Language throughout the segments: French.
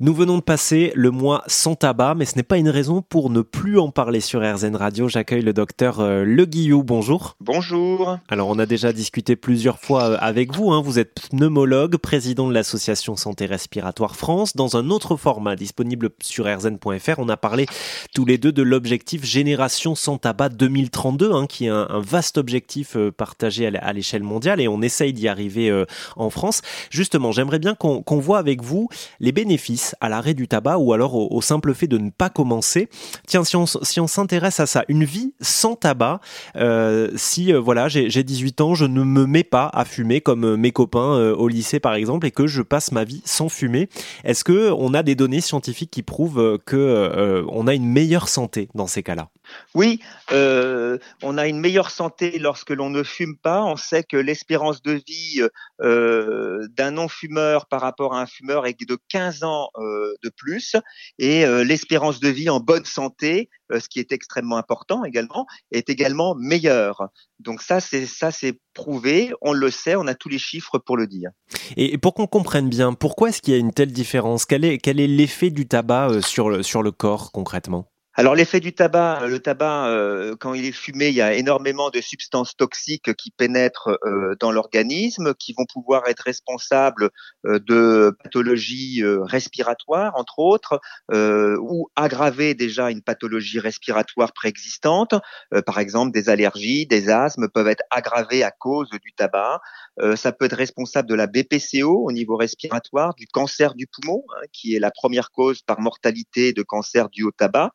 Nous venons de passer le mois sans tabac, mais ce n'est pas une raison pour ne plus en parler sur RZN Radio. J'accueille le docteur euh, Le Guillou. Bonjour. Bonjour. Alors, on a déjà discuté plusieurs fois euh, avec vous. Hein. Vous êtes pneumologue, président de l'association Santé Respiratoire France. Dans un autre format disponible sur rzn.fr, on a parlé tous les deux de l'objectif Génération sans tabac 2032, hein, qui est un, vaste objectif euh, partagé à l'échelle mondiale et on essaye d'y arriver en France. Justement, j'aimerais bien qu'on voit avec vous les bénéfices à l'arrêt du tabac ou alors au, simple fait de ne pas commencer. Tiens, si on, si on s'intéresse à ça, une vie sans tabac, euh, si euh, voilà, j'ai 18 ans, je ne me mets pas à fumer comme euh, mes copains au lycée par exemple et que je passe ma vie sans fumer, est-ce que on a des données scientifiques qui prouvent que on a une meilleure santé dans ces cas-là? Oui, on a une meilleure santé lorsque l'on ne fume pas. On sait que l'espérance de vie d'un non-fumeur par rapport à un fumeur est de 15 ans euh, de plus et euh, l'espérance de vie en bonne santé, euh, ce qui est extrêmement important également, est également meilleure. Donc ça, c'est prouvé, on le sait, on a tous les chiffres pour le dire. Et pour qu'on comprenne bien, pourquoi est-ce qu'il y a une telle différence? Quel est l'effet du tabac sur le corps concrètement? Alors l'effet du tabac, euh, le tabac, euh, quand il est fumé, il y a énormément de substances toxiques qui pénètrent euh, dans l'organisme, qui vont pouvoir être responsables de pathologies respiratoires, entre autres, ou aggraver déjà une pathologie respiratoire préexistante. par exemple, des allergies, des asthmes peuvent être aggravés à cause du tabac. ça peut être responsable de la BPCO au niveau respiratoire, du cancer du poumon, hein, qui est la première cause par mortalité de cancer dû au tabac.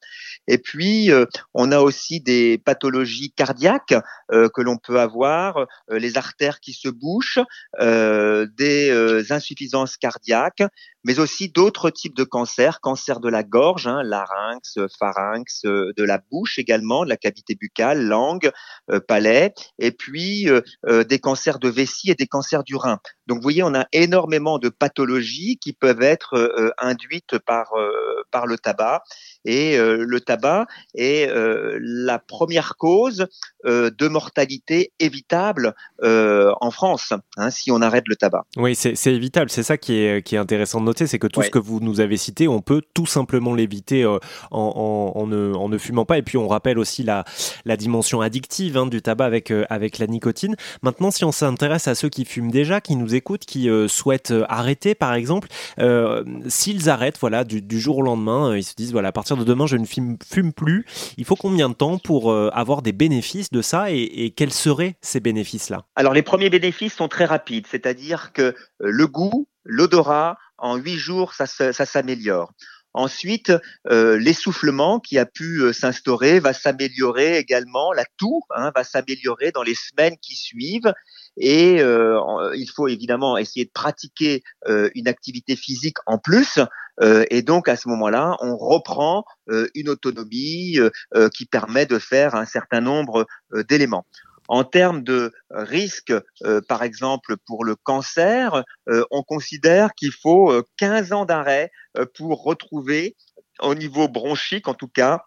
Et puis, euh, on a aussi des pathologies cardiaques euh, que l'on peut avoir, euh, les artères qui se bouchent, des insuffisances cardiaques, mais aussi d'autres types de cancers, cancer de la gorge, hein, larynx, pharynx, de la bouche également, de la cavité buccale, langue, palais, et puis des cancers de vessie et des cancers du rein. Donc, vous voyez, on a énormément de pathologies qui peuvent être induites par par le tabac et euh, le tabac est euh, la première cause euh, de mortalité évitable en France hein, si on arrête le tabac. Oui, c'est évitable. C'est ça qui est, qui est intéressant de noter, c'est que tout ce que vous nous avez cité, on peut tout simplement l'éviter en, en, ne, en, ne, fumant pas. Et puis on rappelle aussi la, la dimension addictive hein, du tabac avec, avec la nicotine. Maintenant, si on s'intéresse à ceux qui fument déjà, qui nous écoutent, qui souhaitent arrêter par exemple, s'ils arrêtent voilà, du, jour au lendemain, ils se disent voilà, à partir de demain, je ne fume, plus. Il faut combien de temps pour euh, avoir des bénéfices de ça et, quels seraient ces bénéfices-là? Alors, les premiers bénéfices sont très rapides, c'est-à-dire que euh, le goût, l'odorat, en huit jours, ça, s'améliore. Ensuite, euh, l'essoufflement qui a pu s'instaurer va s'améliorer également. La toux hein, va s'améliorer dans les semaines qui suivent. Et il faut évidemment essayer de pratiquer une activité physique en plus euh, et donc à ce moment-là, on reprend euh, une autonomie euh, qui permet de faire un certain nombre d'éléments. En termes de risque, par exemple pour le cancer, on considère qu'il faut 15 ans d'arrêt pour retrouver au niveau bronchique, en tout cas,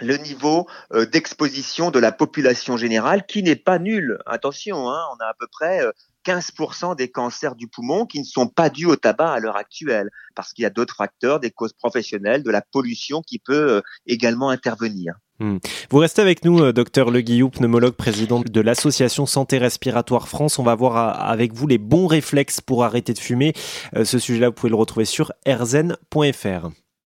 le niveau d'exposition de la population générale qui n'est pas nul. Attention, hein, on a à peu près 15% des cancers du poumon qui ne sont pas dus au tabac à l'heure actuelle, parce qu'il y a d'autres facteurs, des causes professionnelles, de la pollution qui peut euh, également intervenir. Hmm. Vous restez avec nous, euh, docteur Le Guillou, pneumologue, président de l'association Santé Respiratoire France. On va voir euh, avec vous les bons réflexes pour arrêter de fumer. Ce sujet-là, vous pouvez le retrouver sur rzn.fr.